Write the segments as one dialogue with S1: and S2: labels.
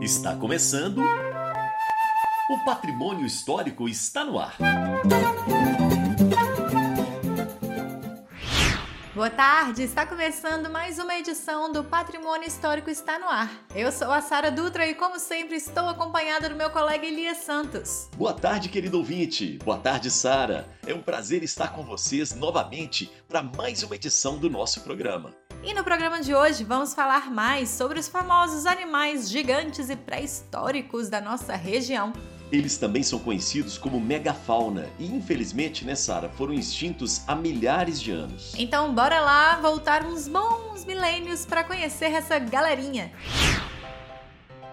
S1: Está começando. O patrimônio histórico está no ar.
S2: Boa tarde, está começando mais uma edição do Patrimônio Histórico Está no Ar. Eu sou a Sara Dutra e, como sempre, estou acompanhada do meu colega Elias Santos.
S1: Boa tarde, querido ouvinte. Boa tarde, Sara. É um prazer estar com vocês novamente para mais uma edição do nosso programa.
S2: E no programa de hoje vamos falar mais sobre os famosos animais gigantes e pré-históricos da nossa região.
S1: Eles também são conhecidos como megafauna e, infelizmente, né, Sara, foram extintos há milhares de anos.
S2: Então, bora lá voltar uns bons milênios para conhecer essa galerinha.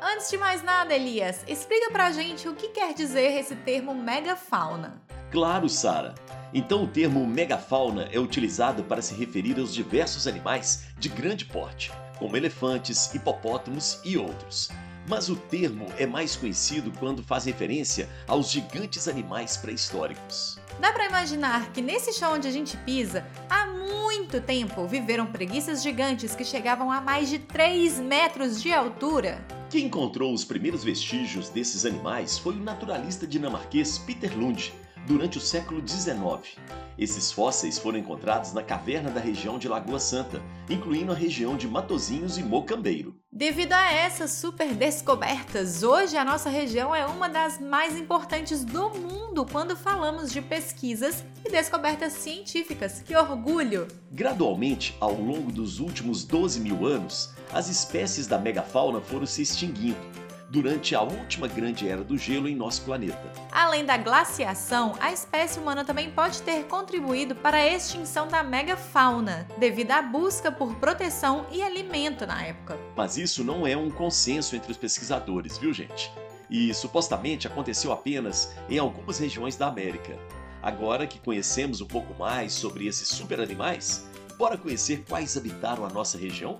S2: Antes de mais nada, Elias, explica pra gente o que quer dizer esse termo megafauna.
S1: Claro, Sara. Então, o termo megafauna é utilizado para se referir aos diversos animais de grande porte, como elefantes, hipopótamos e outros mas o termo é mais conhecido quando faz referência aos gigantes animais pré-históricos.
S2: Dá para imaginar que nesse chão onde a gente pisa, há muito tempo viveram preguiças gigantes que chegavam a mais de 3 metros de altura?
S1: Quem encontrou os primeiros vestígios desses animais foi o naturalista dinamarquês Peter Lund, durante o século XIX. Esses fósseis foram encontrados na caverna da região de Lagoa Santa, incluindo a região de Matozinhos e Mocambeiro.
S2: Devido a essas super descobertas, hoje a nossa região é uma das mais importantes do mundo quando falamos de pesquisas e descobertas científicas. Que orgulho!
S1: Gradualmente, ao longo dos últimos 12 mil anos, as espécies da megafauna foram se extinguindo durante a última grande era do gelo em nosso planeta.
S2: Além da glaciação, a espécie humana também pode ter contribuído para a extinção da megafauna, devido à busca por proteção e alimento na época.
S1: Mas isso não é um consenso entre os pesquisadores, viu, gente? E supostamente aconteceu apenas em algumas regiões da América. Agora que conhecemos um pouco mais sobre esses super animais, bora conhecer quais habitaram a nossa região?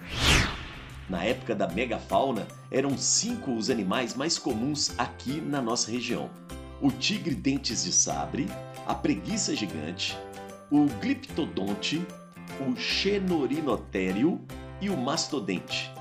S1: Na época da megafauna, eram cinco os animais mais comuns aqui na nossa região: o tigre dentes de sabre, a preguiça gigante, o gliptodonte, o xenorinotério e o mastodente.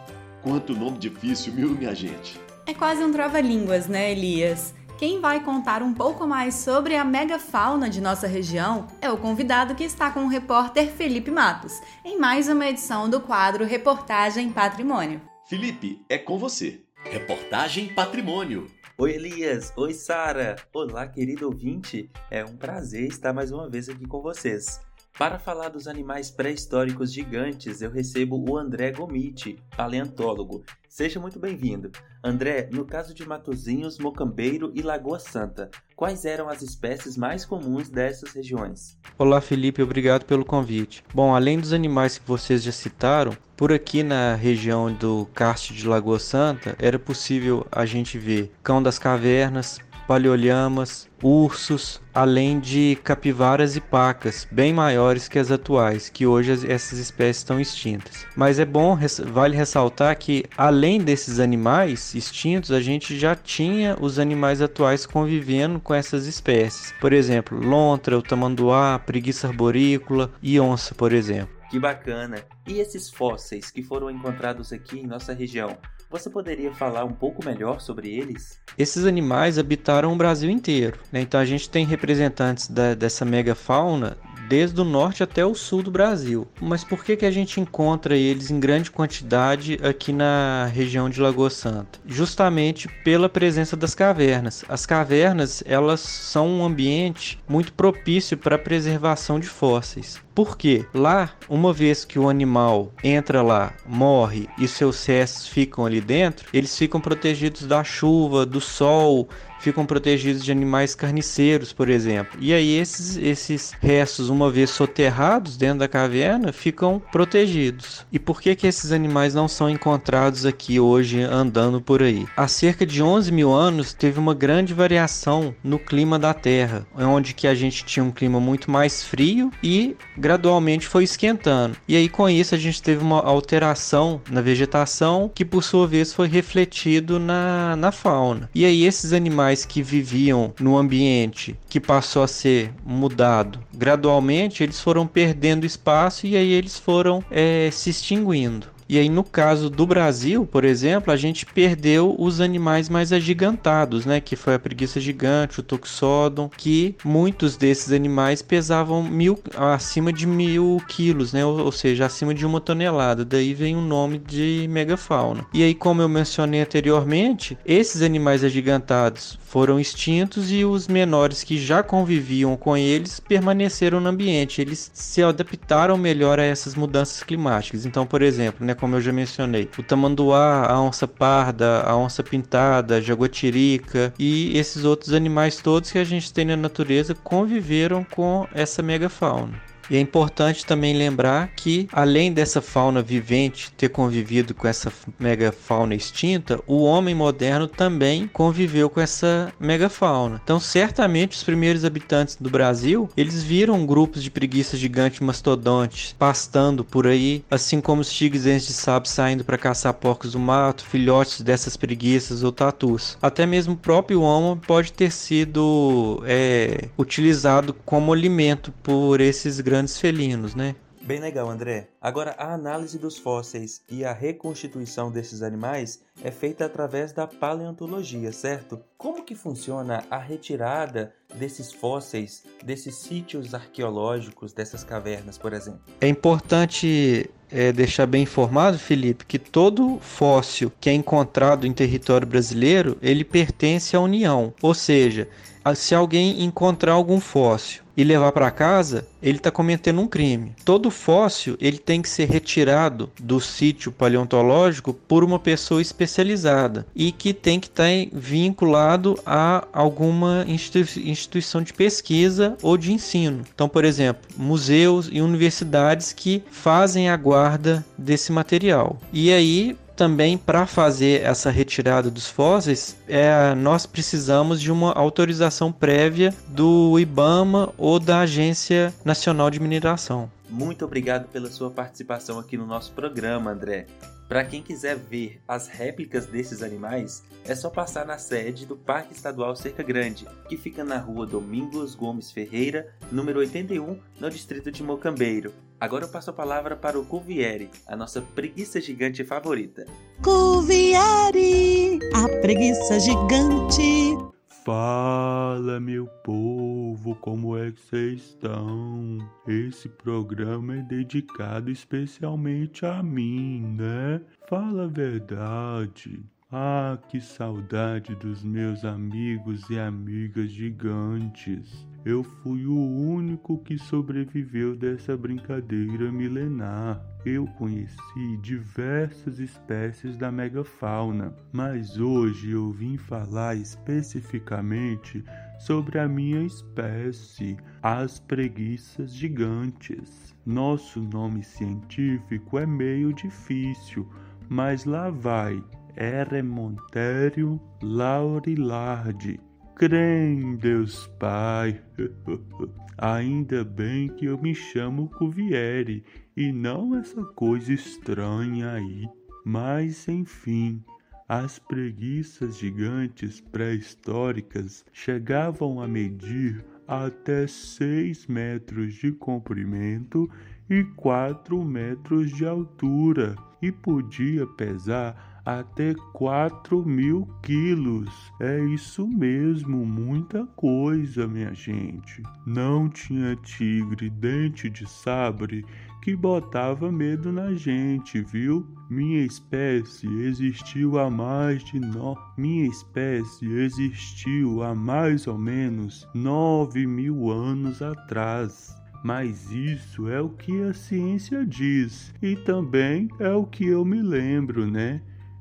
S1: Quanto nome difícil, viu, minha gente?
S2: É quase um trava-línguas, né, Elias? Quem vai contar um pouco mais sobre a megafauna de nossa região é o convidado que está com o repórter Felipe Matos, em mais uma edição do quadro Reportagem Patrimônio.
S1: Felipe, é com você. Reportagem Patrimônio.
S3: Oi Elias, oi Sara. Olá, querido ouvinte. É um prazer estar mais uma vez aqui com vocês. Para falar dos animais pré-históricos gigantes, eu recebo o André Gomiti, paleontólogo. Seja muito bem-vindo. André, no caso de Matozinhos, Mocambeiro e Lagoa Santa, quais eram as espécies mais comuns dessas regiões?
S4: Olá, Felipe, obrigado pelo convite. Bom, além dos animais que vocês já citaram, por aqui na região do Carte de Lagoa Santa, era possível a gente ver cão das cavernas, paleolhamas, ursos, além de capivaras e pacas, bem maiores que as atuais, que hoje essas espécies estão extintas. Mas é bom, vale ressaltar que além desses animais extintos, a gente já tinha os animais atuais convivendo com essas espécies. Por exemplo, lontra, o tamanduá, preguiça arborícola e onça, por exemplo.
S3: Que bacana! E esses fósseis que foram encontrados aqui em nossa região, você poderia falar um pouco melhor sobre eles?
S4: Esses animais habitaram o Brasil inteiro, né? então a gente tem representantes da, dessa megafauna desde o norte até o sul do Brasil. Mas por que, que a gente encontra eles em grande quantidade aqui na região de Lagoa Santa? Justamente pela presença das cavernas. As cavernas elas são um ambiente muito propício para a preservação de fósseis. Porque lá, uma vez que o animal entra lá, morre e seus restos ficam ali dentro, eles ficam protegidos da chuva, do sol, ficam protegidos de animais carniceiros, por exemplo. E aí esses, esses restos, uma vez soterrados dentro da caverna, ficam protegidos. E por que, que esses animais não são encontrados aqui hoje andando por aí? Há cerca de 11 mil anos teve uma grande variação no clima da Terra, onde que a gente tinha um clima muito mais frio e gradualmente foi esquentando. E aí com isso a gente teve uma alteração na vegetação que por sua vez foi refletido na, na fauna. E aí esses animais animais que viviam no ambiente que passou a ser mudado gradualmente, eles foram perdendo espaço e aí eles foram é, se extinguindo. E aí no caso do Brasil, por exemplo, a gente perdeu os animais mais agigantados, né? Que foi a preguiça gigante, o toxodon, que muitos desses animais pesavam mil, acima de mil quilos, né? Ou, ou seja, acima de uma tonelada. Daí vem o nome de megafauna. E aí, como eu mencionei anteriormente, esses animais agigantados foram extintos e os menores que já conviviam com eles permaneceram no ambiente. Eles se adaptaram melhor a essas mudanças climáticas. Então, por exemplo, né, como eu já mencionei, o tamanduá, a onça parda, a onça pintada, a jaguatirica e esses outros animais todos que a gente tem na natureza conviveram com essa megafauna. E é importante também lembrar que, além dessa fauna vivente ter convivido com essa megafauna extinta, o homem moderno também conviveu com essa megafauna. Então, certamente, os primeiros habitantes do Brasil, eles viram grupos de preguiças gigantes mastodontes pastando por aí, assim como os tigres de sapo saindo para caçar porcos do mato, filhotes dessas preguiças ou tatus. Até mesmo o próprio homo pode ter sido é, utilizado como alimento por esses grandes grandes felinos, né?
S3: Bem legal, André. Agora, a análise dos fósseis e a reconstituição desses animais é feita através da paleontologia, certo? Como que funciona a retirada desses fósseis, desses sítios arqueológicos, dessas cavernas, por exemplo?
S4: É importante é, deixar bem informado, Felipe, que todo fóssil que é encontrado em território brasileiro, ele pertence à União. Ou seja, se alguém encontrar algum fóssil e levar para casa, ele está cometendo um crime. Todo fóssil ele tem que ser retirado do sítio paleontológico por uma pessoa especializada e que tem que estar tá vinculado a alguma instituição de pesquisa ou de ensino. Então, por exemplo, museus e universidades que fazem a guarda desse material. E aí também para fazer essa retirada dos fósseis, é, nós precisamos de uma autorização prévia do IBAMA ou da Agência Nacional de Mineração.
S3: Muito obrigado pela sua participação aqui no nosso programa, André. Para quem quiser ver as réplicas desses animais, é só passar na sede do Parque Estadual Cerca Grande, que fica na rua Domingos Gomes Ferreira, número 81, no distrito de Mocambeiro. Agora eu passo a palavra para o Cuvieri, a nossa preguiça gigante favorita.
S5: Cuvieri, a preguiça gigante.
S6: Fala, meu povo, como é que vocês estão? Esse programa é dedicado especialmente a mim, né? Fala a verdade. Ah, que saudade dos meus amigos e amigas gigantes. Eu fui o único que sobreviveu dessa brincadeira milenar. Eu conheci diversas espécies da megafauna, mas hoje eu vim falar especificamente sobre a minha espécie, as preguiças gigantes. Nosso nome científico é meio difícil, mas lá vai. Eremontério laurilardi. Crê Deus Pai. Ainda bem que eu me chamo Cuvieri e não essa coisa estranha aí. Mas enfim, as preguiças gigantes pré-históricas chegavam a medir até 6 metros de comprimento e 4 metros de altura e podia pesar até 4 mil quilos. É isso mesmo, muita coisa, minha gente. Não tinha tigre dente de sabre que botava medo na gente, viu? Minha espécie existiu há mais de no... minha espécie existiu há mais ou menos nove mil anos atrás. Mas isso é o que a ciência diz e também é o que eu me lembro, né?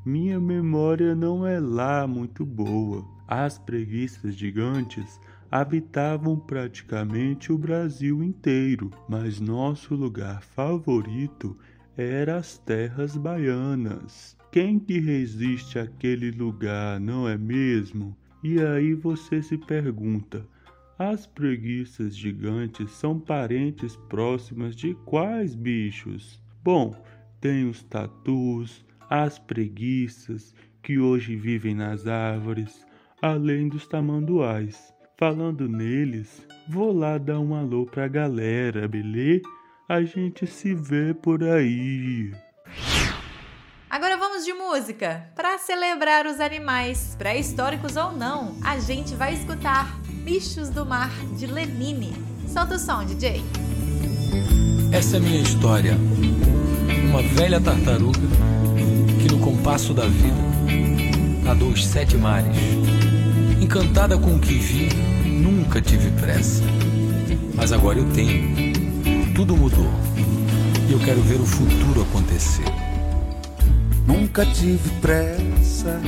S6: Minha memória não é lá muito boa. As preguiças gigantes habitavam praticamente o Brasil inteiro, mas nosso lugar favorito era as terras baianas. Quem que resiste àquele lugar, não é mesmo? E aí você se pergunta: as preguiças gigantes são parentes próximas de quais bichos? Bom, tem os tatus, as preguiças que hoje vivem nas árvores, além dos tamanduás. Falando neles, vou lá dar um alô pra galera, beleza? A gente se vê por aí.
S2: Agora vamos de música. Para celebrar os animais, pré-históricos ou não, a gente vai escutar Bichos do Mar de Lenine. Solta o som, DJ.
S7: Essa é minha história. Uma velha tartaruga que no compasso da vida nadou os sete mares. Encantada com o que vi, nunca tive pressa. Mas agora eu tenho. Tudo mudou. E eu quero ver o futuro acontecer.
S8: Nunca tive pressa,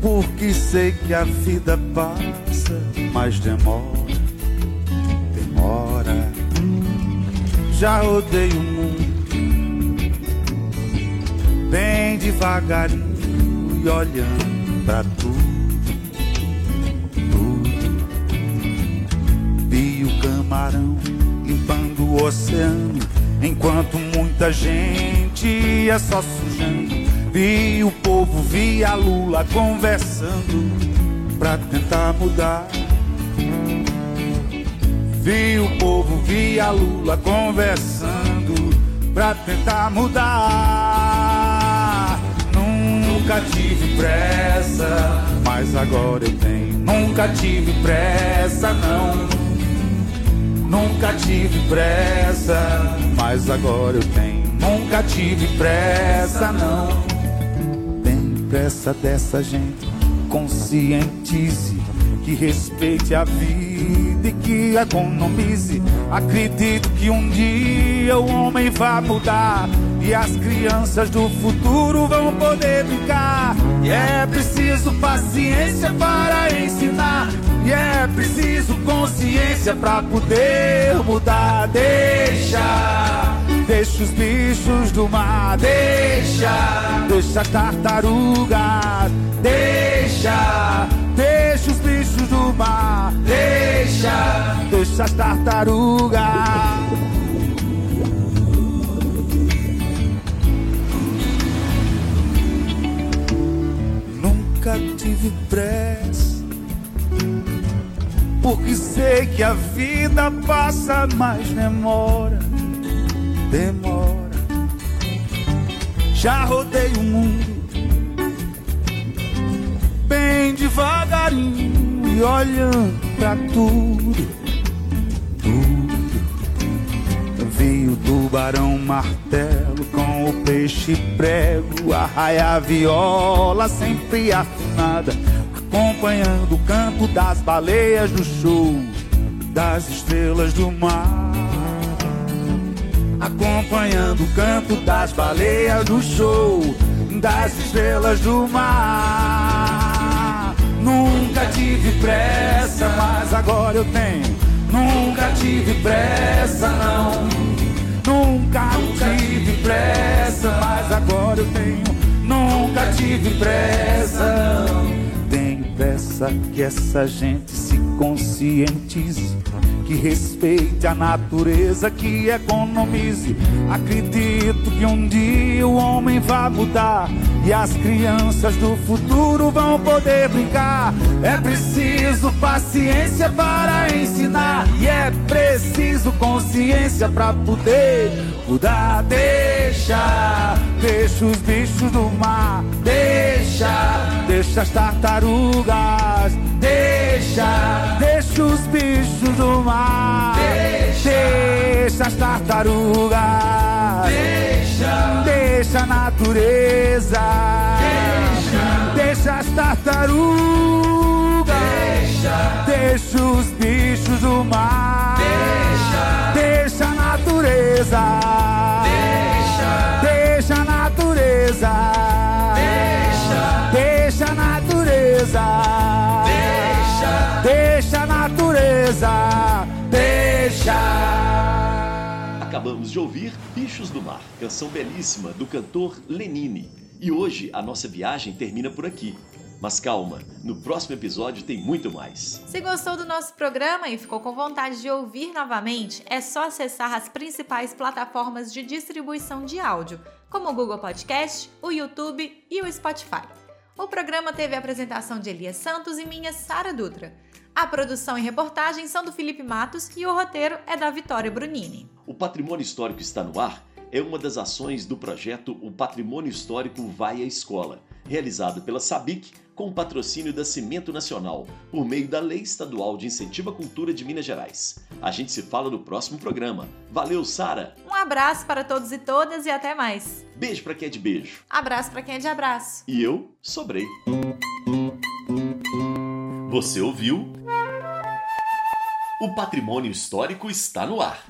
S8: porque sei que a vida passa, mas demora, demora. Já rodei o mundo, devagarinho e olhando pra tudo. Vi o camarão limpando o oceano, enquanto muita gente ia só sujando. Vi o povo, vi a Lula conversando pra tentar mudar. Vi o povo, vi a Lula conversando pra tentar mudar. Nunca tive pressa, mas agora eu tenho. Nunca tive pressa, não. Nunca tive pressa, mas agora eu tenho. Nunca tive pressa, não. Tem pressa dessa gente, conscientize, que respeite a vida e que economize. Acredito que um dia o homem vai mudar e as crianças do futuro vão poder brincar. E é preciso paciência para ensinar. E é preciso consciência para poder mudar. Deixa, deixa os bichos do mar. Deixa, deixa as tartarugas. Deixa, deixa os bichos do mar. Deixa, deixa as tartarugas. Tive pressa, porque sei que a vida passa, mas demora, demora. Já rodei o mundo bem devagarinho e olhando pra tudo, tudo. Martelo com o peixe prego, a raia viola sempre afinada, acompanhando o canto das baleias do show, das estrelas do mar. Acompanhando o canto das baleias do show, das estrelas do mar. Nunca tive pressa, mas agora eu tenho. Nunca tive pressa, Tive pressa, não. Tenho pressa que essa gente se conscientize. Que respeite a natureza, que economize. Acredito que um dia o homem vai mudar e as crianças do futuro vão poder brincar. É preciso paciência para ensinar e é preciso consciência para poder mudar. Deixa, deixa os bichos do mar, deixa, deixa as tartarugas, deixa, deixa os bichos do mar, deixa, deixa as tartarugas, deixa, deixa a natureza, deixa, deixa as tartarugas, deixa, deixa os bichos do mar,
S1: Acabamos de ouvir Bichos do Mar, canção belíssima do cantor Lenine. E hoje a nossa viagem termina por aqui. Mas calma, no próximo episódio tem muito mais.
S2: Se gostou do nosso programa e ficou com vontade de ouvir novamente, é só acessar as principais plataformas de distribuição de áudio, como o Google Podcast, o YouTube e o Spotify. O programa teve a apresentação de Elias Santos e minha Sara Dutra. A produção e reportagem são do Felipe Matos e o roteiro é da Vitória Brunini.
S1: O Patrimônio Histórico está no ar é uma das ações do projeto O Patrimônio Histórico Vai à Escola, realizado pela SABIC com o patrocínio da Cimento Nacional, por meio da Lei Estadual de Incentivo à Cultura de Minas Gerais. A gente se fala no próximo programa. Valeu, Sara!
S2: Um abraço para todos e todas e até mais.
S1: Beijo para quem é de beijo.
S2: Abraço para quem é de abraço.
S1: E eu sobrei. Você ouviu? O patrimônio histórico está no ar.